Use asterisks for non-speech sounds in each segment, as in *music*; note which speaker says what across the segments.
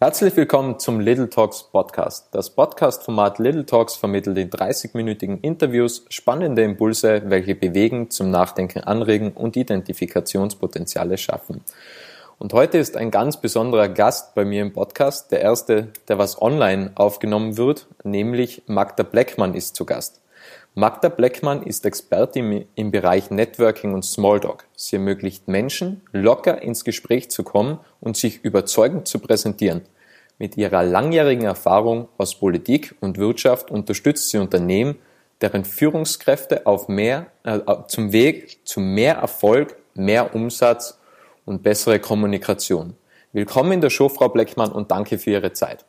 Speaker 1: Herzlich willkommen zum Little Talks Podcast. Das Podcast-Format Little Talks vermittelt in 30-minütigen Interviews spannende Impulse, welche bewegen, zum Nachdenken anregen und Identifikationspotenziale schaffen. Und heute ist ein ganz besonderer Gast bei mir im Podcast, der erste, der was online aufgenommen wird, nämlich Magda Bleckmann ist zu Gast. Magda Bleckmann ist Expertin im Bereich Networking und Smalltalk. Sie ermöglicht Menschen, locker ins Gespräch zu kommen und sich überzeugend zu präsentieren. Mit ihrer langjährigen Erfahrung aus Politik und Wirtschaft unterstützt sie Unternehmen, deren Führungskräfte auf mehr, äh, zum Weg zu mehr Erfolg, mehr Umsatz und bessere Kommunikation. Willkommen in der Show, Frau Bleckmann, und danke für Ihre Zeit.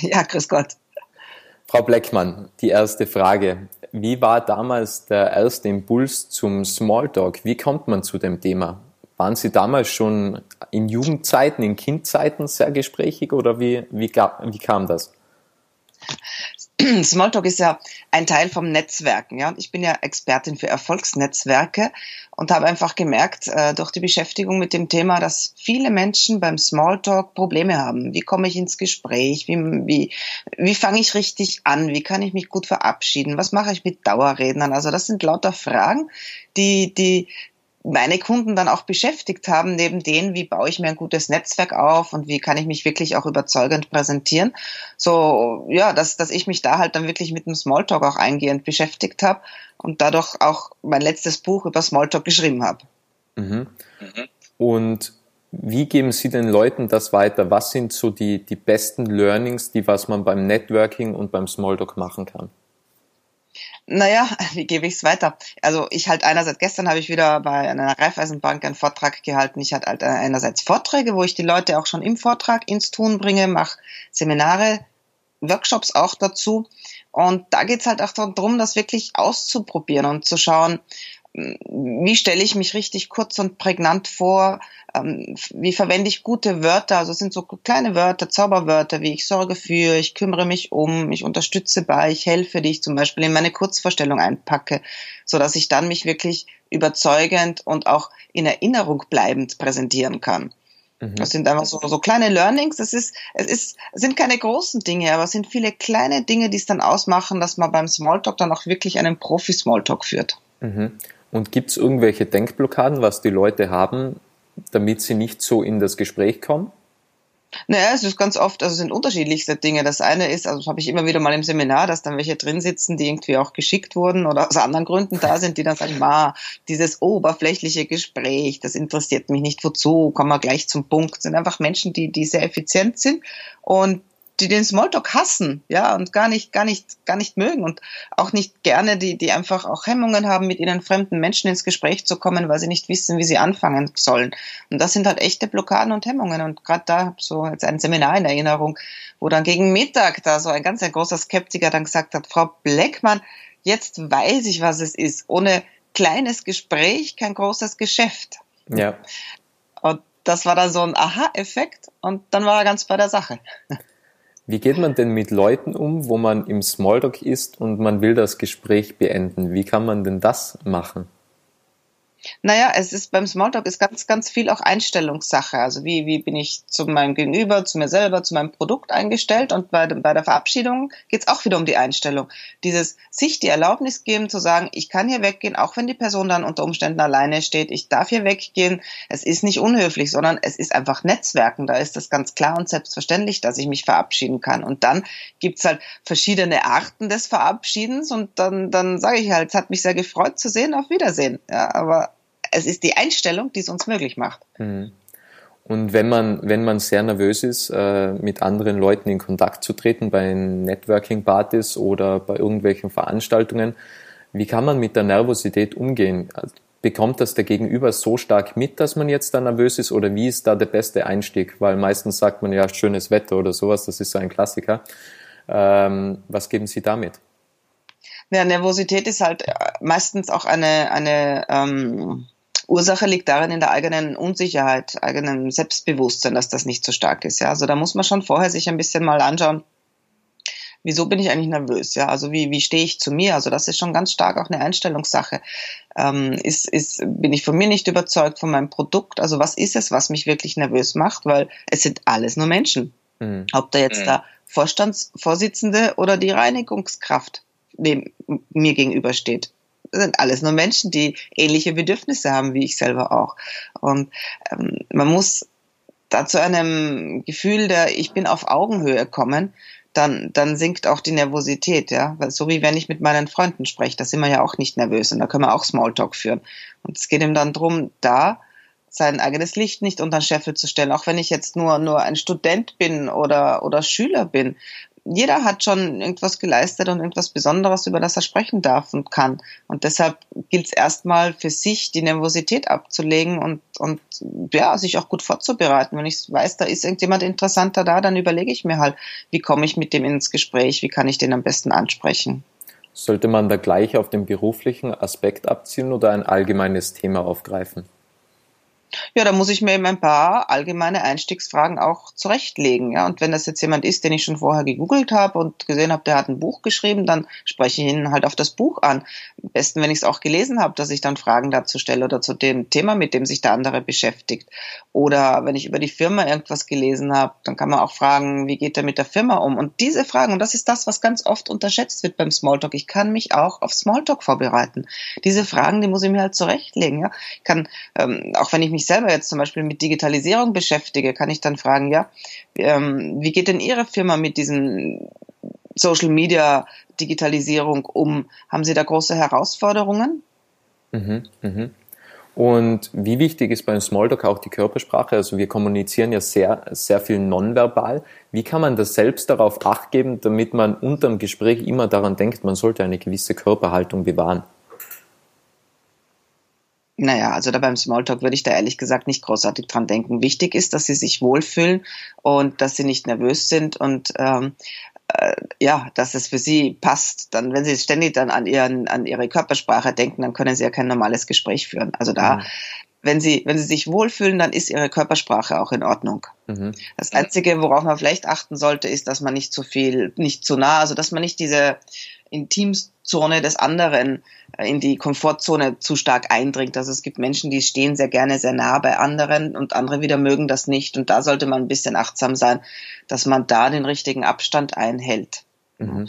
Speaker 2: Ja, grüß Gott.
Speaker 1: Frau Bleckmann, die erste Frage. Wie war damals der erste Impuls zum Smalltalk? Wie kommt man zu dem Thema? Waren Sie damals schon in Jugendzeiten, in Kindzeiten sehr gesprächig oder wie, wie, wie kam das? *clears throat*
Speaker 2: Smalltalk ist ja ein Teil vom Netzwerken. Ja? Ich bin ja Expertin für Erfolgsnetzwerke und habe einfach gemerkt äh, durch die Beschäftigung mit dem Thema, dass viele Menschen beim Smalltalk Probleme haben. Wie komme ich ins Gespräch? Wie, wie, wie fange ich richtig an? Wie kann ich mich gut verabschieden? Was mache ich mit Dauerrednern? Also das sind lauter Fragen, die, die, meine Kunden dann auch beschäftigt haben, neben denen, wie baue ich mir ein gutes Netzwerk auf und wie kann ich mich wirklich auch überzeugend präsentieren. So, ja, dass, dass ich mich da halt dann wirklich mit dem Smalltalk auch eingehend beschäftigt habe und dadurch auch mein letztes Buch über Smalltalk geschrieben habe.
Speaker 1: Mhm. Mhm. Und wie geben Sie den Leuten das weiter? Was sind so die, die besten Learnings, die was man beim Networking und beim Smalltalk machen kann?
Speaker 2: Naja, *laughs* wie gebe ich es weiter? Also ich halt einerseits, gestern habe ich wieder bei einer Raiffeisenbank einen Vortrag gehalten. Ich hatte halt einerseits Vorträge, wo ich die Leute auch schon im Vortrag ins Tun bringe, mache Seminare, Workshops auch dazu. Und da geht's halt auch darum, das wirklich auszuprobieren und zu schauen, wie stelle ich mich richtig kurz und prägnant vor, ähm, wie verwende ich gute Wörter, also es sind so kleine Wörter, Zauberwörter, wie ich sorge für, ich kümmere mich um, ich unterstütze bei, ich helfe, die ich zum Beispiel in meine Kurzvorstellung einpacke, so dass ich dann mich wirklich überzeugend und auch in Erinnerung bleibend präsentieren kann. Mhm. Das sind einfach so, so kleine Learnings. Es ist, es ist, sind keine großen Dinge, aber es sind viele kleine Dinge, die es dann ausmachen, dass man beim Smalltalk dann auch wirklich einen Profi-Smalltalk führt.
Speaker 1: Mhm. Und gibt es irgendwelche Denkblockaden, was die Leute haben, damit sie nicht so in das Gespräch kommen?
Speaker 2: Naja, es ist ganz oft, also es sind unterschiedlichste Dinge. Das eine ist, also das habe ich immer wieder mal im Seminar, dass dann welche drin sitzen, die irgendwie auch geschickt wurden oder aus anderen Gründen da sind, die dann sagen, ma, dieses oberflächliche Gespräch, das interessiert mich nicht, wozu, kommen wir gleich zum Punkt. Das sind einfach Menschen, die, die sehr effizient sind und die den Smalltalk hassen, ja, und gar nicht, gar nicht, gar nicht mögen und auch nicht gerne, die, die einfach auch Hemmungen haben, mit ihnen fremden Menschen ins Gespräch zu kommen, weil sie nicht wissen, wie sie anfangen sollen. Und das sind halt echte Blockaden und Hemmungen. Und gerade da so jetzt ein Seminar in Erinnerung, wo dann gegen Mittag da so ein ganz ein großer Skeptiker dann gesagt hat, Frau Bleckmann, jetzt weiß ich, was es ist. Ohne kleines Gespräch kein großes Geschäft.
Speaker 1: Ja.
Speaker 2: Und das war dann so ein Aha-Effekt und dann war er ganz bei der Sache.
Speaker 1: Wie geht man denn mit Leuten um, wo man im Smalltalk ist und man will das Gespräch beenden? Wie kann man denn das machen?
Speaker 2: Naja, es ist beim Smalltalk ist ganz, ganz viel auch Einstellungssache. Also wie, wie bin ich zu meinem Gegenüber, zu mir selber, zu meinem Produkt eingestellt und bei, bei der Verabschiedung geht's auch wieder um die Einstellung. Dieses sich die Erlaubnis geben zu sagen, ich kann hier weggehen, auch wenn die Person dann unter Umständen alleine steht, ich darf hier weggehen. Es ist nicht unhöflich, sondern es ist einfach Netzwerken. Da ist das ganz klar und selbstverständlich, dass ich mich verabschieden kann. Und dann gibt's halt verschiedene Arten des Verabschiedens und dann, dann sage ich halt, es hat mich sehr gefreut zu sehen, auf Wiedersehen. Ja, aber es ist die Einstellung, die es uns möglich macht. Mhm.
Speaker 1: Und wenn man, wenn man sehr nervös ist, äh, mit anderen Leuten in Kontakt zu treten bei Networking-Partys oder bei irgendwelchen Veranstaltungen, wie kann man mit der Nervosität umgehen? Bekommt das der Gegenüber so stark mit, dass man jetzt da nervös ist oder wie ist da der beste Einstieg? Weil meistens sagt man ja schönes Wetter oder sowas, das ist so ein Klassiker. Ähm, was geben Sie damit?
Speaker 2: Ja, Nervosität ist halt äh, meistens auch eine, eine ähm, Ursache liegt darin in der eigenen Unsicherheit, eigenen Selbstbewusstsein, dass das nicht so stark ist. Ja, also da muss man schon vorher sich ein bisschen mal anschauen, wieso bin ich eigentlich nervös? Ja, also wie, wie stehe ich zu mir? Also das ist schon ganz stark auch eine Einstellungssache. Ähm, ist, ist, bin ich von mir nicht überzeugt von meinem Produkt? Also was ist es, was mich wirklich nervös macht? Weil es sind alles nur Menschen. Mhm. Ob da jetzt mhm. der Vorstandsvorsitzende oder die Reinigungskraft neben mir gegenübersteht. Sind alles nur Menschen, die ähnliche Bedürfnisse haben wie ich selber auch. Und ähm, man muss da zu einem Gefühl der Ich bin auf Augenhöhe kommen, dann, dann sinkt auch die Nervosität, ja. So wie wenn ich mit meinen Freunden spreche, da sind wir ja auch nicht nervös und da können wir auch Smalltalk führen. Und es geht ihm dann drum, da sein eigenes Licht nicht unter den Scheffel zu stellen, auch wenn ich jetzt nur, nur ein Student bin oder, oder Schüler bin jeder hat schon irgendwas geleistet und irgendwas Besonderes, über das er sprechen darf und kann. Und deshalb gilt es erstmal für sich, die Nervosität abzulegen und, und ja, sich auch gut vorzubereiten. Wenn ich weiß, da ist irgendjemand interessanter da, dann überlege ich mir halt, wie komme ich mit dem ins Gespräch, wie kann ich den am besten ansprechen.
Speaker 1: Sollte man da gleich auf den beruflichen Aspekt abzielen oder ein allgemeines Thema aufgreifen?
Speaker 2: Ja, da muss ich mir eben ein paar allgemeine Einstiegsfragen auch zurechtlegen. Ja, und wenn das jetzt jemand ist, den ich schon vorher gegoogelt habe und gesehen habe, der hat ein Buch geschrieben, dann spreche ich ihn halt auf das Buch an. Am besten, wenn ich es auch gelesen habe, dass ich dann Fragen dazu stelle oder zu dem Thema, mit dem sich der andere beschäftigt. Oder wenn ich über die Firma irgendwas gelesen habe, dann kann man auch fragen, wie geht er mit der Firma um? Und diese Fragen, und das ist das, was ganz oft unterschätzt wird beim Smalltalk. Ich kann mich auch auf Smalltalk vorbereiten. Diese Fragen, die muss ich mir halt zurechtlegen. Ja, ich kann, ähm, auch wenn ich mich selber jetzt zum Beispiel mit Digitalisierung beschäftige, kann ich dann fragen, ja, ähm, wie geht denn Ihre Firma mit diesen Social Media Digitalisierung um? Haben Sie da große Herausforderungen?
Speaker 1: Mhm, mhm. Und wie wichtig ist beim Smalltalk auch die Körpersprache? Also wir kommunizieren ja sehr, sehr viel nonverbal. Wie kann man das selbst darauf acht geben, damit man unterm Gespräch immer daran denkt, man sollte eine gewisse Körperhaltung bewahren?
Speaker 2: Naja, also da beim Smalltalk würde ich da ehrlich gesagt nicht großartig dran denken. Wichtig ist, dass sie sich wohlfühlen und dass sie nicht nervös sind und ähm, äh, ja, dass es für sie passt. Dann, wenn sie ständig dann an ihren, an ihre Körpersprache denken, dann können sie ja kein normales Gespräch führen. Also da, mhm. wenn sie, wenn sie sich wohlfühlen, dann ist ihre Körpersprache auch in Ordnung. Mhm. Das Einzige, worauf man vielleicht achten sollte, ist, dass man nicht zu viel, nicht zu nah, also dass man nicht diese Intimzone des anderen äh, in die Komfortzone zu stark eindringt. Also es gibt Menschen, die stehen sehr gerne sehr nah bei anderen und andere wieder mögen das nicht. Und da sollte man ein bisschen achtsam sein, dass man da den richtigen Abstand einhält. Mhm.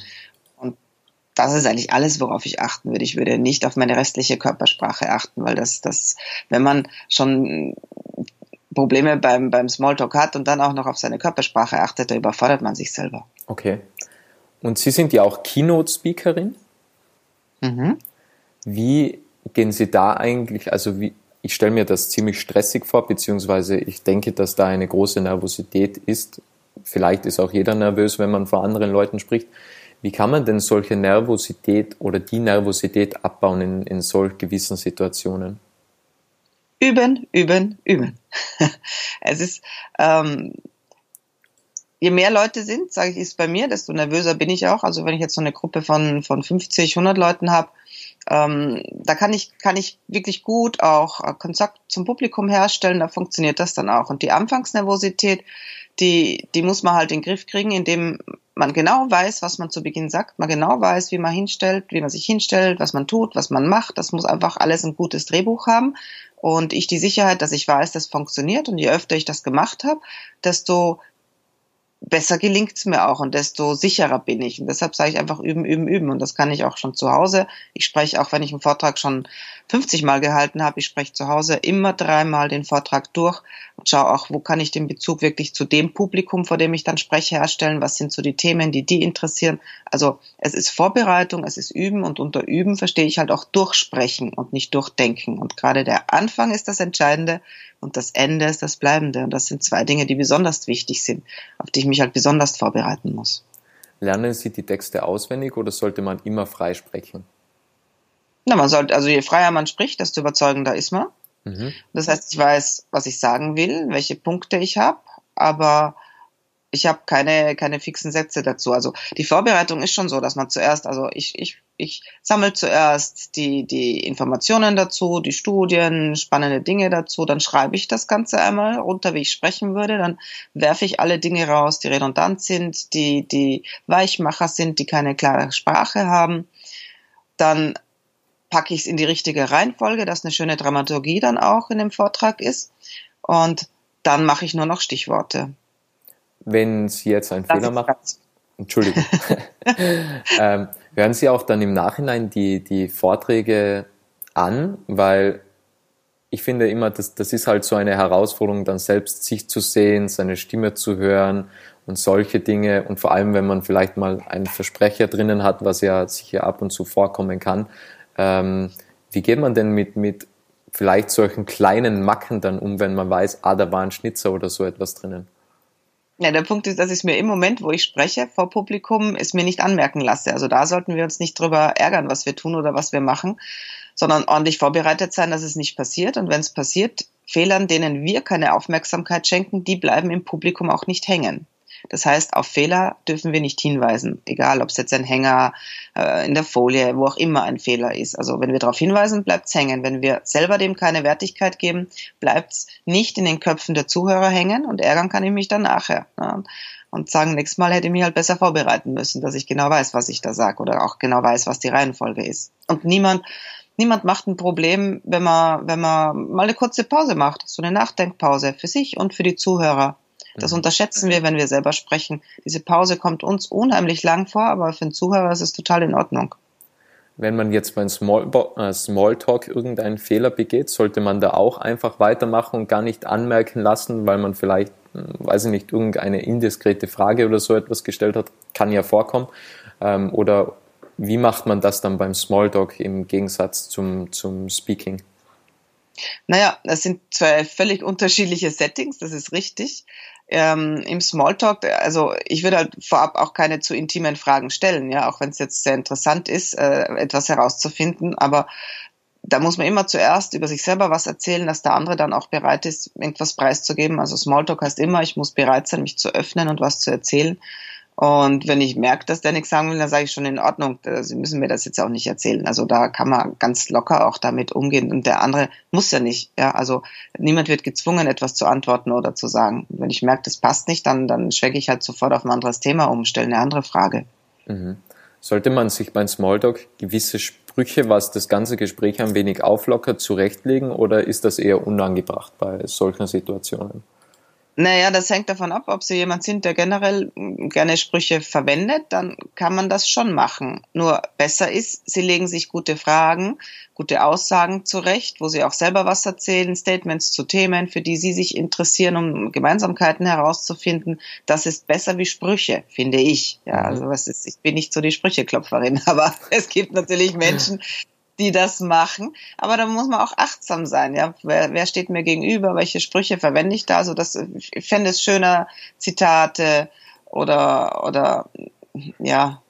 Speaker 2: Und das ist eigentlich alles, worauf ich achten würde. Ich würde nicht auf meine restliche Körpersprache achten, weil das, das, wenn man schon Probleme beim, beim Smalltalk hat und dann auch noch auf seine Körpersprache achtet, da überfordert man sich selber.
Speaker 1: Okay. Und Sie sind ja auch Keynote-Speakerin. Mhm. Wie gehen Sie da eigentlich, also wie, ich stelle mir das ziemlich stressig vor, beziehungsweise ich denke, dass da eine große Nervosität ist. Vielleicht ist auch jeder nervös, wenn man vor anderen Leuten spricht. Wie kann man denn solche Nervosität oder die Nervosität abbauen in, in solch gewissen Situationen?
Speaker 2: Üben, üben, üben. *laughs* es ist, ähm, je mehr Leute sind, sage ich, ist bei mir, desto nervöser bin ich auch. Also wenn ich jetzt so eine Gruppe von, von 50, 100 Leuten habe, ähm, da kann ich, kann ich wirklich gut auch äh, Kontakt zum Publikum herstellen, da funktioniert das dann auch. Und die Anfangsnervosität, die, die muss man halt in den Griff kriegen, indem man genau weiß, was man zu Beginn sagt, man genau weiß, wie man hinstellt, wie man sich hinstellt, was man tut, was man macht. Das muss einfach alles ein gutes Drehbuch haben. Und ich die Sicherheit, dass ich weiß, das funktioniert. Und je öfter ich das gemacht habe, desto besser gelingt es mir auch und desto sicherer bin ich. Und deshalb sage ich einfach üben, üben, üben. Und das kann ich auch schon zu Hause. Ich spreche auch, wenn ich einen Vortrag schon 50 Mal gehalten habe, ich spreche zu Hause immer dreimal den Vortrag durch und schaue auch, wo kann ich den Bezug wirklich zu dem Publikum, vor dem ich dann spreche, herstellen. Was sind so die Themen, die die interessieren. Also es ist Vorbereitung, es ist Üben und unter Üben verstehe ich halt auch durchsprechen und nicht durchdenken. Und gerade der Anfang ist das Entscheidende und das Ende ist das Bleibende. Und das sind zwei Dinge, die besonders wichtig sind, auf die ich mich halt besonders vorbereiten muss.
Speaker 1: Lernen Sie die Texte auswendig oder sollte man immer frei sprechen?
Speaker 2: Na, man sollte, also je freier man spricht, desto überzeugender ist man. Mhm. Das heißt, ich weiß, was ich sagen will, welche Punkte ich habe, aber ich habe keine, keine fixen Sätze dazu. Also die Vorbereitung ist schon so, dass man zuerst, also ich, ich, ich sammle zuerst die, die Informationen dazu, die Studien, spannende Dinge dazu, dann schreibe ich das Ganze einmal runter, wie ich sprechen würde, dann werfe ich alle Dinge raus, die redundant sind, die, die Weichmacher sind, die keine klare Sprache haben. Dann packe ich es in die richtige Reihenfolge, dass eine schöne Dramaturgie dann auch in dem Vortrag ist. Und dann mache ich nur noch Stichworte.
Speaker 1: Wenn Sie jetzt einen das Fehler machen, Entschuldigung, *laughs* *laughs* ähm, hören Sie auch dann im Nachhinein die, die Vorträge an, weil ich finde immer, das, das ist halt so eine Herausforderung, dann selbst sich zu sehen, seine Stimme zu hören und solche Dinge. Und vor allem, wenn man vielleicht mal einen Versprecher drinnen hat, was ja sicher ab und zu vorkommen kann. Ähm, wie geht man denn mit, mit vielleicht solchen kleinen Macken dann um, wenn man weiß, ah, da war ein Schnitzer oder so etwas drinnen?
Speaker 2: Ja, der Punkt ist, dass ich es mir im Moment, wo ich spreche vor Publikum, es mir nicht anmerken lasse. Also da sollten wir uns nicht drüber ärgern, was wir tun oder was wir machen, sondern ordentlich vorbereitet sein, dass es nicht passiert. Und wenn es passiert, Fehlern, denen wir keine Aufmerksamkeit schenken, die bleiben im Publikum auch nicht hängen. Das heißt, auf Fehler dürfen wir nicht hinweisen, egal ob es jetzt ein Hänger äh, in der Folie, wo auch immer ein Fehler ist. Also wenn wir darauf hinweisen, bleibt es hängen. Wenn wir selber dem keine Wertigkeit geben, bleibt es nicht in den Köpfen der Zuhörer hängen und ärgern kann ich mich dann nachher. Ne? Und sagen, nächstes Mal hätte ich mich halt besser vorbereiten müssen, dass ich genau weiß, was ich da sage oder auch genau weiß, was die Reihenfolge ist. Und niemand niemand macht ein Problem, wenn man, wenn man mal eine kurze Pause macht, so eine Nachdenkpause für sich und für die Zuhörer. Das mhm. unterschätzen wir, wenn wir selber sprechen. Diese Pause kommt uns unheimlich lang vor, aber für den Zuhörer ist es total in Ordnung.
Speaker 1: Wenn man jetzt beim Small, äh, Smalltalk irgendeinen Fehler begeht, sollte man da auch einfach weitermachen und gar nicht anmerken lassen, weil man vielleicht, hm, weiß ich nicht, irgendeine indiskrete Frage oder so etwas gestellt hat, kann ja vorkommen. Ähm, oder wie macht man das dann beim Smalltalk im Gegensatz zum, zum Speaking?
Speaker 2: Naja, das sind zwei völlig unterschiedliche Settings, das ist richtig ähm, im Smalltalk, also ich würde halt vorab auch keine zu intimen Fragen stellen, ja, auch wenn es jetzt sehr interessant ist, äh, etwas herauszufinden, aber da muss man immer zuerst über sich selber was erzählen, dass der andere dann auch bereit ist, irgendwas preiszugeben. Also Smalltalk heißt immer, ich muss bereit sein, mich zu öffnen und was zu erzählen. Und wenn ich merke, dass der nichts sagen will, dann sage ich schon in Ordnung. Sie müssen mir das jetzt auch nicht erzählen. Also da kann man ganz locker auch damit umgehen. Und der andere muss ja nicht. Ja, also niemand wird gezwungen, etwas zu antworten oder zu sagen. Wenn ich merke, das passt nicht, dann, dann schwenke ich halt sofort auf ein anderes Thema um, stelle eine andere Frage.
Speaker 1: Mhm. Sollte man sich beim Smalltalk gewisse Sprüche, was das ganze Gespräch ein wenig auflockert, zurechtlegen oder ist das eher unangebracht bei solchen Situationen?
Speaker 2: Naja, das hängt davon ab, ob Sie jemand sind, der generell gerne Sprüche verwendet, dann kann man das schon machen. Nur besser ist, Sie legen sich gute Fragen, gute Aussagen zurecht, wo Sie auch selber was erzählen, Statements zu Themen, für die Sie sich interessieren, um Gemeinsamkeiten herauszufinden. Das ist besser wie Sprüche, finde ich. Ja, mhm. also was ist, ich bin nicht so die Sprücheklopferin, *laughs* aber es gibt natürlich Menschen, die das machen. Aber da muss man auch achtsam sein. Ja, wer, wer steht mir gegenüber? Welche Sprüche verwende ich da? Also das, ich fände es schöner Zitate oder oder ja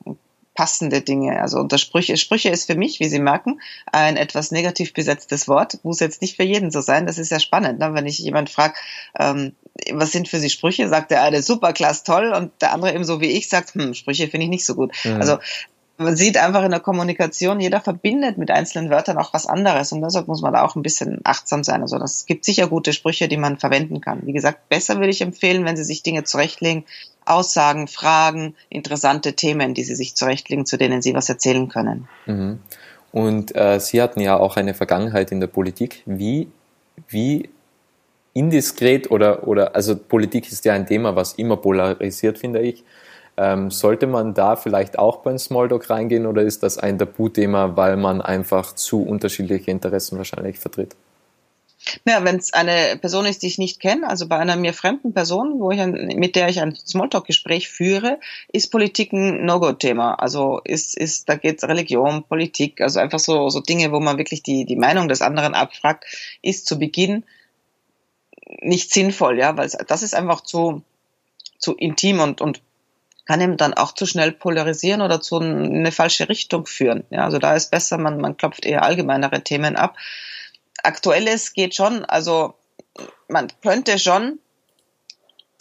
Speaker 2: passende Dinge. Also unter Sprüche. Sprüche ist für mich, wie Sie merken, ein etwas negativ besetztes Wort. Muss jetzt nicht für jeden so sein. Das ist ja spannend, ne? wenn ich jemand frage, ähm, was sind für Sie Sprüche? Sagt der eine super, klasse, toll und der andere eben so wie ich sagt, hm, Sprüche finde ich nicht so gut. Mhm. Also man sieht einfach in der Kommunikation, jeder verbindet mit einzelnen Wörtern auch was anderes und deshalb muss man da auch ein bisschen achtsam sein. Also das gibt sicher gute Sprüche, die man verwenden kann. Wie gesagt, besser würde ich empfehlen, wenn Sie sich Dinge zurechtlegen, Aussagen, Fragen, interessante Themen, die Sie sich zurechtlegen, zu denen Sie was erzählen können.
Speaker 1: Mhm. Und äh, Sie hatten ja auch eine Vergangenheit in der Politik. Wie, wie indiskret oder, oder, also Politik ist ja ein Thema, was immer polarisiert, finde ich. Ähm, sollte man da vielleicht auch beim Smalltalk reingehen oder ist das ein Tabuthema, weil man einfach zu unterschiedliche Interessen wahrscheinlich vertritt?
Speaker 2: Ja, wenn es eine Person ist, die ich nicht kenne, also bei einer mir fremden Person, wo ich ein, mit der ich ein Smalltalk-Gespräch führe, ist Politik ein No-Go-Thema. Also ist, ist, da geht Religion, Politik, also einfach so, so Dinge, wo man wirklich die, die Meinung des anderen abfragt, ist zu Beginn nicht sinnvoll, ja, weil das ist einfach zu, zu intim und, und kann eben dann auch zu schnell polarisieren oder zu eine falsche Richtung führen. Ja, also da ist besser, man, man klopft eher allgemeinere Themen ab. Aktuelles geht schon, also man könnte schon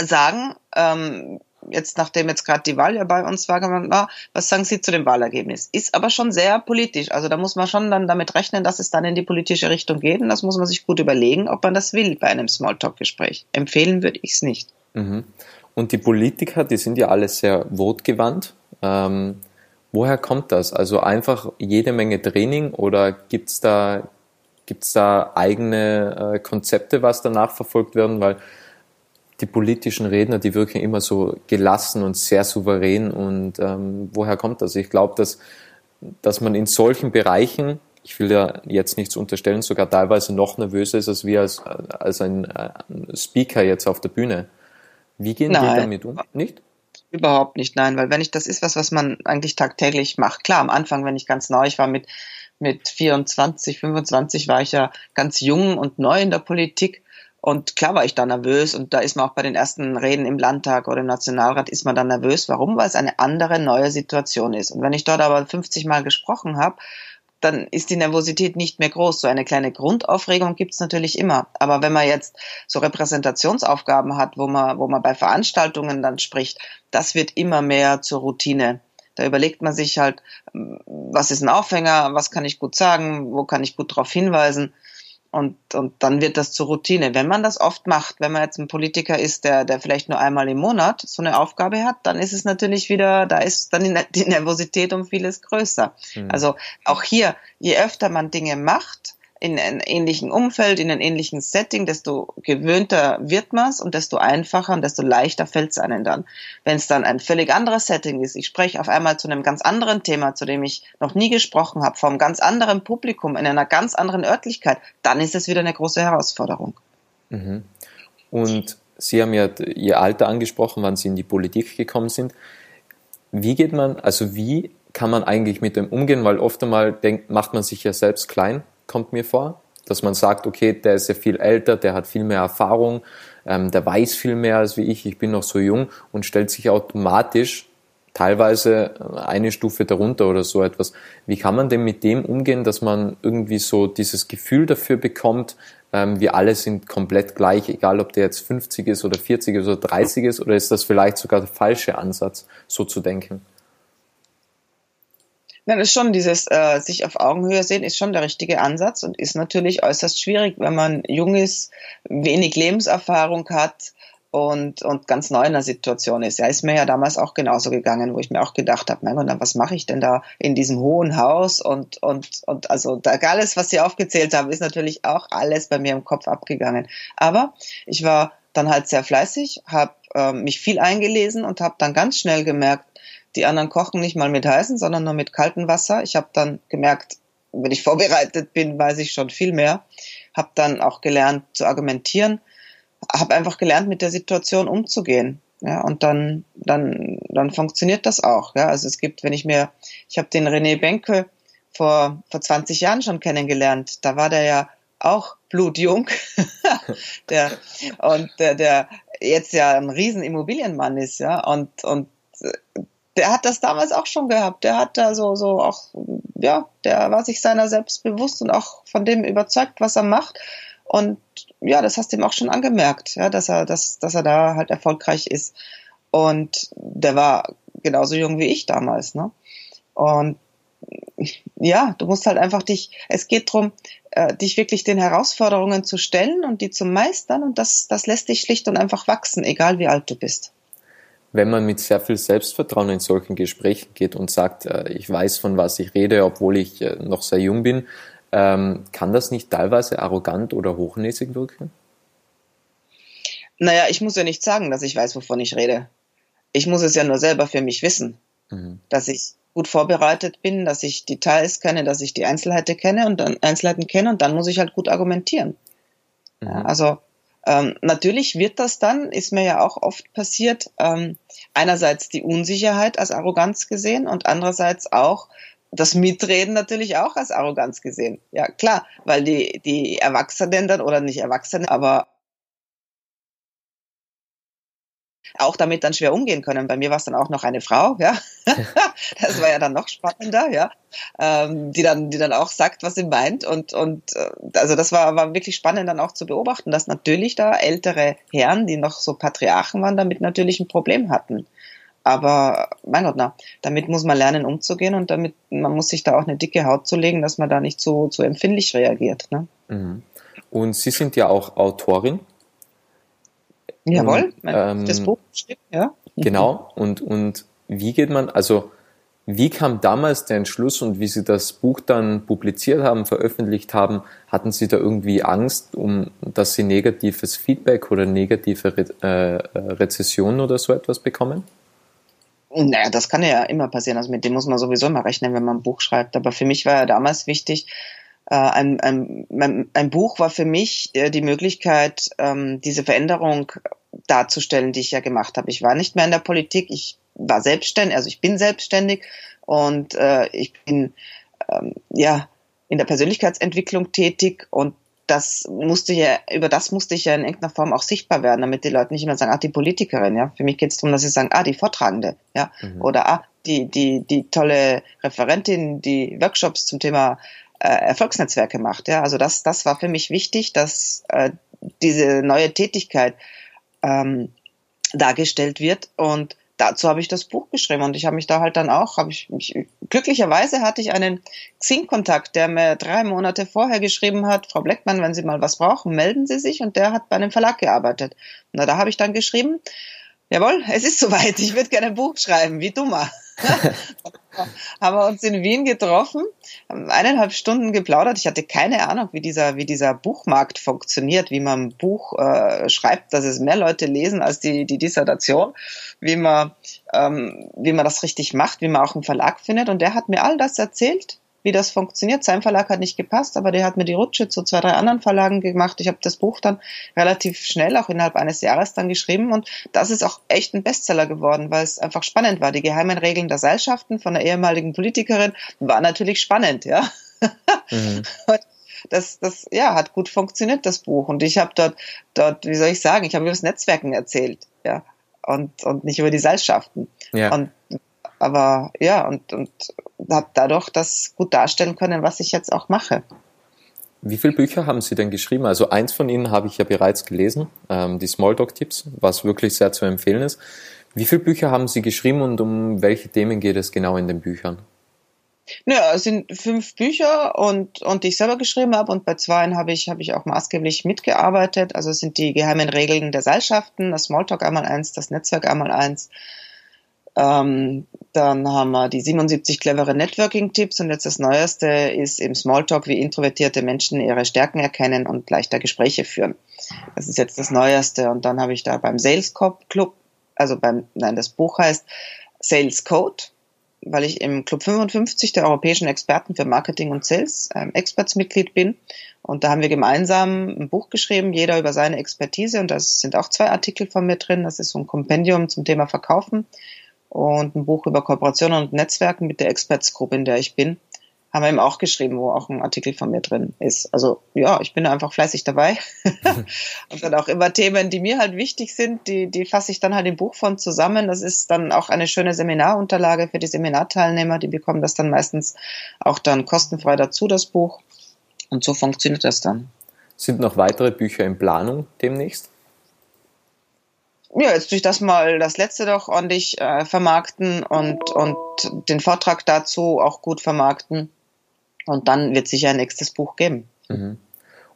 Speaker 2: sagen, ähm, jetzt nachdem jetzt gerade die Wahl ja bei uns war, war, was sagen Sie zu dem Wahlergebnis? Ist aber schon sehr politisch. Also da muss man schon dann damit rechnen, dass es dann in die politische Richtung geht und das muss man sich gut überlegen, ob man das will bei einem Smalltalk-Gespräch. Empfehlen würde ich es nicht.
Speaker 1: Mhm. Und die Politiker, die sind ja alle sehr wortgewandt. Ähm, woher kommt das? Also einfach jede Menge Training oder gibt's da, gibt's da eigene äh, Konzepte, was danach verfolgt werden? Weil die politischen Redner, die wirken immer so gelassen und sehr souverän. Und ähm, woher kommt das? Ich glaube, dass, dass man in solchen Bereichen, ich will ja jetzt nichts unterstellen, sogar teilweise noch nervöser ist als wir als, als ein, ein Speaker jetzt auf der Bühne. Wie gehen Nein. die damit um? Nicht?
Speaker 2: Überhaupt nicht, nein, weil wenn ich, das ist was, was man eigentlich tagtäglich macht. Klar, am Anfang, wenn ich ganz neu, ich war mit, mit 24, 25 war ich ja ganz jung und neu in der Politik. Und klar war ich da nervös und da ist man auch bei den ersten Reden im Landtag oder im Nationalrat ist man dann nervös. Warum? Weil es eine andere neue Situation ist. Und wenn ich dort aber 50 Mal gesprochen habe, dann ist die Nervosität nicht mehr groß. So eine kleine Grundaufregung gibt's natürlich immer. Aber wenn man jetzt so Repräsentationsaufgaben hat, wo man, wo man bei Veranstaltungen dann spricht, das wird immer mehr zur Routine. Da überlegt man sich halt, was ist ein Aufhänger, was kann ich gut sagen, wo kann ich gut darauf hinweisen. Und, und dann wird das zur Routine. Wenn man das oft macht, wenn man jetzt ein Politiker ist, der, der vielleicht nur einmal im Monat so eine Aufgabe hat, dann ist es natürlich wieder, da ist dann die Nervosität um vieles größer. Mhm. Also auch hier, je öfter man Dinge macht, in einem ähnlichen Umfeld, in einem ähnlichen Setting, desto gewöhnter wird man es und desto einfacher und desto leichter fällt es einem dann. Wenn es dann ein völlig anderes Setting ist, ich spreche auf einmal zu einem ganz anderen Thema, zu dem ich noch nie gesprochen habe, vor einem ganz anderen Publikum, in einer ganz anderen Örtlichkeit, dann ist es wieder eine große Herausforderung.
Speaker 1: Mhm. Und Sie haben ja Ihr Alter angesprochen, wann Sie in die Politik gekommen sind. Wie geht man, also wie kann man eigentlich mit dem umgehen? Weil oft einmal denkt, macht man sich ja selbst klein kommt mir vor, dass man sagt, okay, der ist ja viel älter, der hat viel mehr Erfahrung, ähm, der weiß viel mehr als wie ich, ich bin noch so jung und stellt sich automatisch teilweise eine Stufe darunter oder so etwas. Wie kann man denn mit dem umgehen, dass man irgendwie so dieses Gefühl dafür bekommt, ähm, wir alle sind komplett gleich, egal ob der jetzt 50 ist oder 40 ist oder 30 ist, oder ist das vielleicht sogar der falsche Ansatz, so zu denken?
Speaker 2: Dann ist schon dieses äh, sich auf Augenhöhe sehen, ist schon der richtige Ansatz und ist natürlich äußerst schwierig, wenn man jung ist, wenig Lebenserfahrung hat und, und ganz neu in der Situation ist. Ja, ist mir ja damals auch genauso gegangen, wo ich mir auch gedacht habe, mein Gott, was mache ich denn da in diesem hohen Haus? Und, und, und also da alles, was Sie aufgezählt haben, ist natürlich auch alles bei mir im Kopf abgegangen. Aber ich war dann halt sehr fleißig, habe äh, mich viel eingelesen und habe dann ganz schnell gemerkt, die anderen kochen nicht mal mit heißem, sondern nur mit kaltem Wasser. Ich habe dann gemerkt, wenn ich *laughs* vorbereitet bin, weiß ich schon viel mehr. Habe dann auch gelernt zu argumentieren, habe einfach gelernt, mit der Situation umzugehen. Ja, und dann, dann, dann funktioniert das auch. Ja, also es gibt, wenn ich mir, ich habe den René Benke vor, vor 20 Jahren schon kennengelernt. Da war der ja auch blutjung. *laughs* der, und der, der jetzt ja ein riesen Immobilienmann ist, ja, und, und der hat das damals auch schon gehabt. Der hat da so, so auch, ja, der war sich seiner selbst bewusst und auch von dem überzeugt, was er macht. Und ja, das hast du ihm auch schon angemerkt, ja, dass er, dass, dass er da halt erfolgreich ist. Und der war genauso jung wie ich damals, ne? Und ja, du musst halt einfach dich, es geht drum, äh, dich wirklich den Herausforderungen zu stellen und die zu meistern und das, das lässt dich schlicht und einfach wachsen, egal wie alt du bist
Speaker 1: wenn man mit sehr viel Selbstvertrauen in solchen Gesprächen geht und sagt, äh, ich weiß, von was ich rede, obwohl ich äh, noch sehr jung bin, ähm, kann das nicht teilweise arrogant oder hochnäsig wirken?
Speaker 2: Naja, ich muss ja nicht sagen, dass ich weiß, wovon ich rede. Ich muss es ja nur selber für mich wissen, mhm. dass ich gut vorbereitet bin, dass ich Details kenne, dass ich die Einzelheiten kenne und dann Einzelheiten kenne und dann muss ich halt gut argumentieren. Mhm. Ja, also ähm, natürlich wird das dann, ist mir ja auch oft passiert, ähm, einerseits die Unsicherheit als Arroganz gesehen und andererseits auch das Mitreden natürlich auch als Arroganz gesehen. Ja, klar, weil die, die Erwachsenen dann, oder nicht Erwachsene, aber auch damit dann schwer umgehen können. Bei mir war es dann auch noch eine Frau, ja. *laughs* das war ja dann noch spannender, ja. Ähm, die dann, die dann auch sagt, was sie meint. Und, und äh, also das war, war wirklich spannend dann auch zu beobachten, dass natürlich da ältere Herren, die noch so Patriarchen waren, damit natürlich ein Problem hatten. Aber mein Gott, na, damit muss man lernen umzugehen und damit man muss sich da auch eine dicke Haut zulegen, dass man da nicht so, so empfindlich reagiert. Ne?
Speaker 1: Mhm. Und Sie sind ja auch Autorin
Speaker 2: Jawohl, ähm, das Buch steht, ja.
Speaker 1: Genau, *laughs* und, und wie geht man, also Wie kam damals der Entschluss und wie Sie das Buch dann publiziert haben, veröffentlicht haben? Hatten Sie da irgendwie Angst, um, dass Sie negatives Feedback oder negative Re äh, Rezessionen oder so etwas bekommen?
Speaker 2: Naja, das kann ja immer passieren. Also mit dem muss man sowieso immer rechnen, wenn man ein Buch schreibt. Aber für mich war ja damals wichtig, äh, ein, ein, ein Buch war für mich äh, die Möglichkeit, ähm, diese Veränderung darzustellen, die ich ja gemacht habe. Ich war nicht mehr in der Politik, ich war selbstständig, also ich bin selbstständig und äh, ich bin ähm, ja in der Persönlichkeitsentwicklung tätig und das musste ja, über das musste ich ja in irgendeiner Form auch sichtbar werden, damit die Leute nicht immer sagen, ah, die Politikerin, ja. Für mich geht es darum, dass sie sagen, ah, die Vortragende, ja. Mhm. Oder ah, die, die, die tolle Referentin, die Workshops zum Thema äh, Erfolgsnetzwerke macht, ja. Also das, das war für mich wichtig, dass äh, diese neue Tätigkeit ähm, dargestellt wird. Und dazu habe ich das Buch geschrieben. Und ich habe mich da halt dann auch, habe ich mich, glücklicherweise hatte ich einen Xing-Kontakt, der mir drei Monate vorher geschrieben hat, Frau Bleckmann, wenn Sie mal was brauchen, melden Sie sich. Und der hat bei einem Verlag gearbeitet. Na, da habe ich dann geschrieben, jawohl, es ist soweit, ich würde gerne ein Buch schreiben, wie dummer. *laughs* *laughs* haben wir uns in Wien getroffen, haben eineinhalb Stunden geplaudert. Ich hatte keine Ahnung, wie dieser, wie dieser Buchmarkt funktioniert, wie man ein Buch äh, schreibt, dass es mehr Leute lesen als die, die Dissertation, wie man, ähm, wie man das richtig macht, wie man auch einen Verlag findet. Und der hat mir all das erzählt wie das funktioniert. Sein Verlag hat nicht gepasst, aber der hat mir die Rutsche zu zwei, drei anderen Verlagen gemacht. Ich habe das Buch dann relativ schnell, auch innerhalb eines Jahres dann geschrieben und das ist auch echt ein Bestseller geworden, weil es einfach spannend war. Die geheimen Regeln der Seilschaften von der ehemaligen Politikerin war natürlich spannend, ja. Mhm. *laughs* das, das ja, hat gut funktioniert, das Buch. Und ich habe dort, dort, wie soll ich sagen, ich habe über das Netzwerken erzählt, ja. Und, und nicht über die Seilschaften. Ja. Und aber ja, und, und habe dadurch das gut darstellen können, was ich jetzt auch mache.
Speaker 1: Wie viele Bücher haben Sie denn geschrieben? Also eins von Ihnen habe ich ja bereits gelesen, ähm, die Smalltalk-Tipps, was wirklich sehr zu empfehlen ist. Wie viele Bücher haben Sie geschrieben und um welche Themen geht es genau in den Büchern?
Speaker 2: Ja, es sind fünf Bücher und, und die ich selber geschrieben habe und bei zwei habe ich, habe ich auch maßgeblich mitgearbeitet. Also es sind die geheimen Regeln der Seilschaften, das Smalltalk einmal eins, das Netzwerk einmal eins, ähm, dann haben wir die 77 clevere Networking-Tipps und jetzt das Neueste ist im Smalltalk, wie introvertierte Menschen ihre Stärken erkennen und leichter Gespräche führen. Das ist jetzt das Neueste. Und dann habe ich da beim Sales Club, also beim, nein, das Buch heißt Sales Code, weil ich im Club 55 der europäischen Experten für Marketing und Sales ähm, Experts-Mitglied bin. Und da haben wir gemeinsam ein Buch geschrieben, jeder über seine Expertise. Und das sind auch zwei Artikel von mir drin. Das ist so ein Kompendium zum Thema Verkaufen und ein Buch über Kooperationen und Netzwerken mit der Expertsgruppe, in der ich bin. Haben wir eben auch geschrieben, wo auch ein Artikel von mir drin ist. Also ja, ich bin einfach fleißig dabei. *laughs* und dann auch immer Themen, die mir halt wichtig sind, die, die fasse ich dann halt im Buch von zusammen. Das ist dann auch eine schöne Seminarunterlage für die Seminarteilnehmer. Die bekommen das dann meistens auch dann kostenfrei dazu, das Buch. Und so funktioniert das dann.
Speaker 1: Sind noch weitere Bücher in Planung demnächst?
Speaker 2: Ja, jetzt durch das mal das letzte doch ordentlich äh, vermarkten und, und den Vortrag dazu auch gut vermarkten. Und dann wird sicher ein nächstes Buch geben.
Speaker 1: Mhm.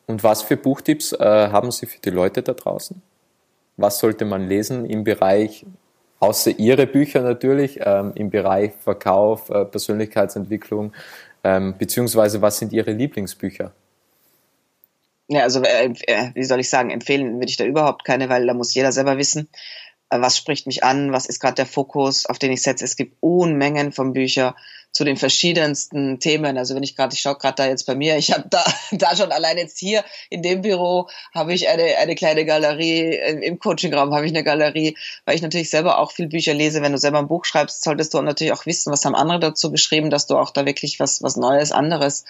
Speaker 1: Und was für Buchtipps äh, haben Sie für die Leute da draußen? Was sollte man lesen im Bereich, außer Ihre Bücher natürlich, ähm, im Bereich Verkauf, äh, Persönlichkeitsentwicklung, ähm, beziehungsweise was sind Ihre Lieblingsbücher?
Speaker 2: Ja, also äh, äh, wie soll ich sagen, empfehlen würde ich da überhaupt keine, weil da muss jeder selber wissen, äh, was spricht mich an, was ist gerade der Fokus, auf den ich setze. Es gibt Unmengen von Büchern zu den verschiedensten Themen. Also wenn ich gerade, ich schaue gerade da jetzt bei mir, ich habe da, *laughs* da schon allein jetzt hier in dem Büro habe ich eine, eine kleine Galerie, im Coachingraum habe ich eine Galerie, weil ich natürlich selber auch viel Bücher lese. Wenn du selber ein Buch schreibst, solltest du natürlich auch wissen, was haben andere dazu geschrieben, dass du auch da wirklich was, was Neues, anderes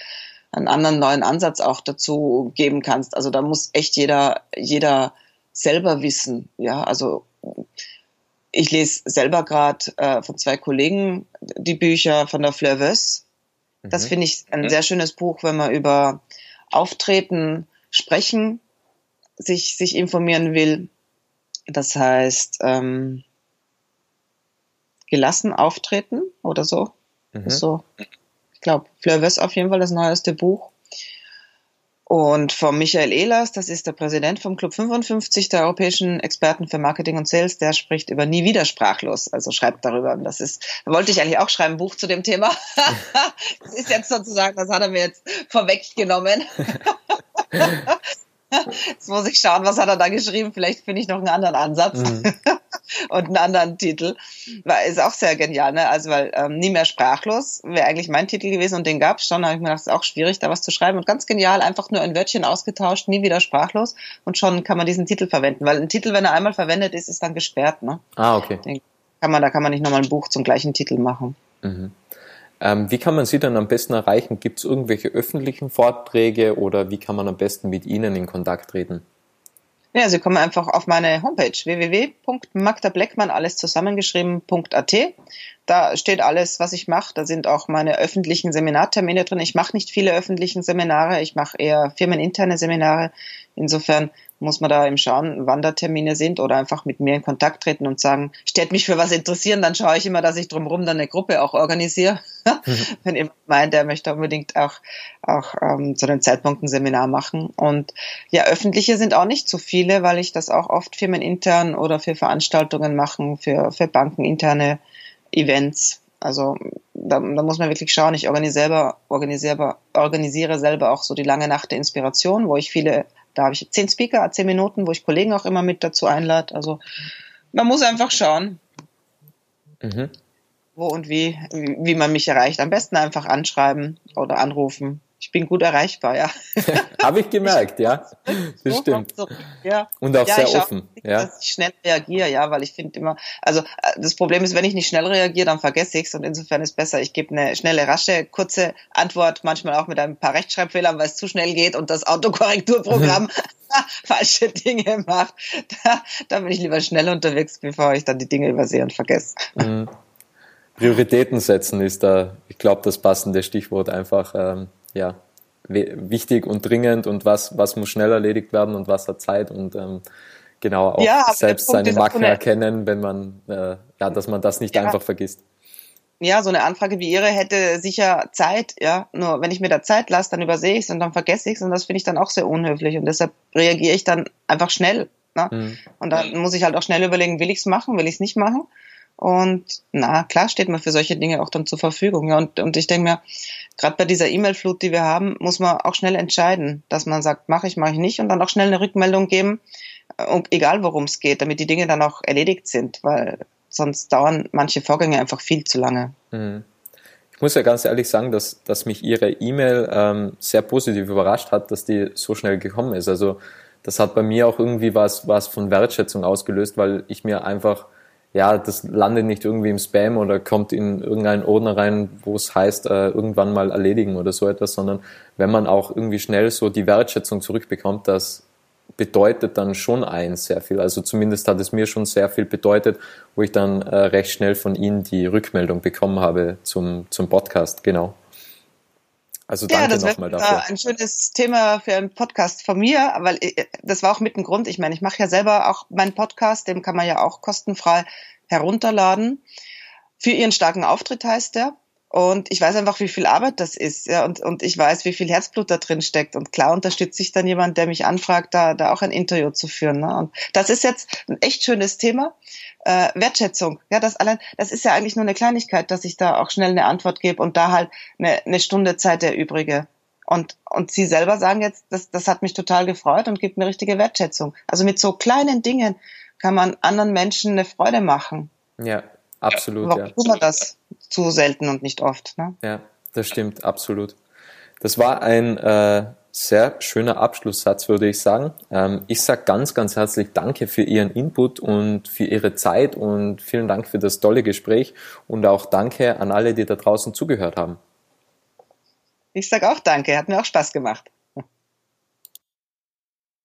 Speaker 2: einen anderen neuen Ansatz auch dazu geben kannst. Also da muss echt jeder, jeder selber wissen. Ja, also ich lese selber gerade äh, von zwei Kollegen die Bücher von der Fleuveuse. Das mhm. finde ich ein sehr schönes Buch, wenn man über Auftreten, Sprechen sich, sich informieren will. Das heißt, ähm, gelassen auftreten oder so. Mhm. So ich glaube, Fleur auf jeden Fall das neueste Buch. Und von Michael Ehlers, das ist der Präsident vom Club 55 der europäischen Experten für Marketing und Sales, der spricht über nie wieder sprachlos, also schreibt darüber. Das ist, da wollte ich eigentlich auch schreiben, ein Buch zu dem Thema. *laughs* das ist jetzt sozusagen, das hat er mir jetzt vorweggenommen. *laughs* Jetzt muss ich schauen, was hat er da geschrieben. Vielleicht finde ich noch einen anderen Ansatz mhm. *laughs* und einen anderen Titel. War, ist auch sehr genial, ne? Also, weil ähm, nie mehr sprachlos wäre eigentlich mein Titel gewesen und den gab es schon. Da habe ich mir gedacht, es ist auch schwierig, da was zu schreiben. Und ganz genial, einfach nur ein Wörtchen ausgetauscht, nie wieder sprachlos. Und schon kann man diesen Titel verwenden. Weil ein Titel, wenn er einmal verwendet ist, ist dann gesperrt, ne?
Speaker 1: Ah, okay.
Speaker 2: Den kann man, da kann man nicht nochmal ein Buch zum gleichen Titel machen.
Speaker 1: Mhm. Ähm, wie kann man Sie dann am besten erreichen? Gibt es irgendwelche öffentlichen Vorträge oder wie kann man am besten mit Ihnen in Kontakt treten?
Speaker 2: Ja, Sie kommen einfach auf meine Homepage www.magdableckmann alles zusammengeschrieben.at. Da steht alles, was ich mache. Da sind auch meine öffentlichen Seminartermine drin. Ich mache nicht viele öffentliche Seminare. Ich mache eher firmeninterne Seminare. Insofern muss man da eben schauen, wann da Termine sind oder einfach mit mir in Kontakt treten und sagen, stellt mich für was interessieren, dann schaue ich immer, dass ich drumherum dann eine Gruppe auch organisiere. Mhm. *laughs* Wenn jemand meint, der möchte unbedingt auch, auch ähm, zu den Zeitpunkten Seminar machen. Und ja, öffentliche sind auch nicht so viele, weil ich das auch oft firmenintern oder für Veranstaltungen machen, für, für bankeninterne Events. Also da, da muss man wirklich schauen. Ich organisiere selber, organisiere, organisiere selber auch so die lange Nacht der Inspiration, wo ich viele da habe ich zehn Speaker, zehn Minuten, wo ich Kollegen auch immer mit dazu einlade. Also man muss einfach schauen, mhm. wo und wie, wie man mich erreicht. Am besten einfach anschreiben oder anrufen ich bin gut erreichbar, ja. *laughs*
Speaker 1: Habe ich gemerkt, ja. Das stimmt. So, ja. Und auch ja, sehr offen. Ja.
Speaker 2: Dass ich schnell reagiere, ja, weil ich finde immer, also äh, das Problem ist, wenn ich nicht schnell reagiere, dann vergesse ich es und insofern ist besser, ich gebe eine schnelle, rasche, kurze Antwort, manchmal auch mit ein paar Rechtschreibfehlern, weil es zu schnell geht und das Autokorrekturprogramm *laughs* *laughs* falsche Dinge macht. Da, da bin ich lieber schnell unterwegs, bevor ich dann die Dinge übersehe und vergesse. Mhm.
Speaker 1: Prioritäten setzen ist da, ich glaube, das passende Stichwort einfach. Ähm ja, wichtig und dringend und was, was muss schnell erledigt werden und was hat Zeit und ähm, genau auch ja, selbst seine Macken erkennen, wenn man, äh, ja, dass man das nicht ja. einfach vergisst.
Speaker 2: Ja, so eine Anfrage wie Ihre hätte sicher Zeit, ja. Nur wenn ich mir da Zeit lasse, dann übersehe ich es und dann vergesse ich es und das finde ich dann auch sehr unhöflich und deshalb reagiere ich dann einfach schnell. Ne? Mhm. Und dann muss ich halt auch schnell überlegen, will ich es machen, will ich es nicht machen? Und na, klar steht man für solche Dinge auch dann zur Verfügung. Ja, und, und ich denke mir, gerade bei dieser E-Mail-Flut, die wir haben, muss man auch schnell entscheiden, dass man sagt, mache ich, mache ich nicht und dann auch schnell eine Rückmeldung geben, äh, egal worum es geht, damit die Dinge dann auch erledigt sind, weil sonst dauern manche Vorgänge einfach viel zu lange. Mhm.
Speaker 1: Ich muss ja ganz ehrlich sagen, dass, dass mich Ihre E-Mail ähm, sehr positiv überrascht hat, dass die so schnell gekommen ist. Also das hat bei mir auch irgendwie was, was von Wertschätzung ausgelöst, weil ich mir einfach ja, das landet nicht irgendwie im Spam oder kommt in irgendeinen Ordner rein, wo es heißt, äh, irgendwann mal erledigen oder so etwas, sondern wenn man auch irgendwie schnell so die Wertschätzung zurückbekommt, das bedeutet dann schon eins sehr viel. Also zumindest hat es mir schon sehr viel bedeutet, wo ich dann äh, recht schnell von Ihnen die Rückmeldung bekommen habe zum, zum Podcast, genau.
Speaker 2: Also danke ja, nochmal dafür. Ein schönes Thema für einen Podcast von mir, weil äh, das war auch mit ein Grund. Ich meine, ich mache ja selber auch meinen Podcast, den kann man ja auch kostenfrei herunterladen. Für ihren starken Auftritt heißt der. Und ich weiß einfach, wie viel Arbeit das ist, ja, und, und ich weiß, wie viel Herzblut da drin steckt. Und klar unterstütze ich dann jemand, der mich anfragt, da, da auch ein Interview zu führen. Ne? Und das ist jetzt ein echt schönes Thema äh, Wertschätzung. Ja, das allein, das ist ja eigentlich nur eine Kleinigkeit, dass ich da auch schnell eine Antwort gebe und da halt eine, eine Stunde Zeit erübrige. Und, und Sie selber sagen jetzt, das, das hat mich total gefreut und gibt mir richtige Wertschätzung. Also mit so kleinen Dingen kann man anderen Menschen eine Freude machen.
Speaker 1: Ja, absolut.
Speaker 2: Warum
Speaker 1: ja.
Speaker 2: tut man das zu selten und nicht oft? Ne?
Speaker 1: Ja, das stimmt, absolut. Das war ein äh, sehr schöner Abschlusssatz, würde ich sagen. Ähm, ich sage ganz, ganz herzlich Danke für Ihren Input und für Ihre Zeit und vielen Dank für das tolle Gespräch und auch Danke an alle, die da draußen zugehört haben.
Speaker 2: Ich sage auch Danke, hat mir auch Spaß gemacht.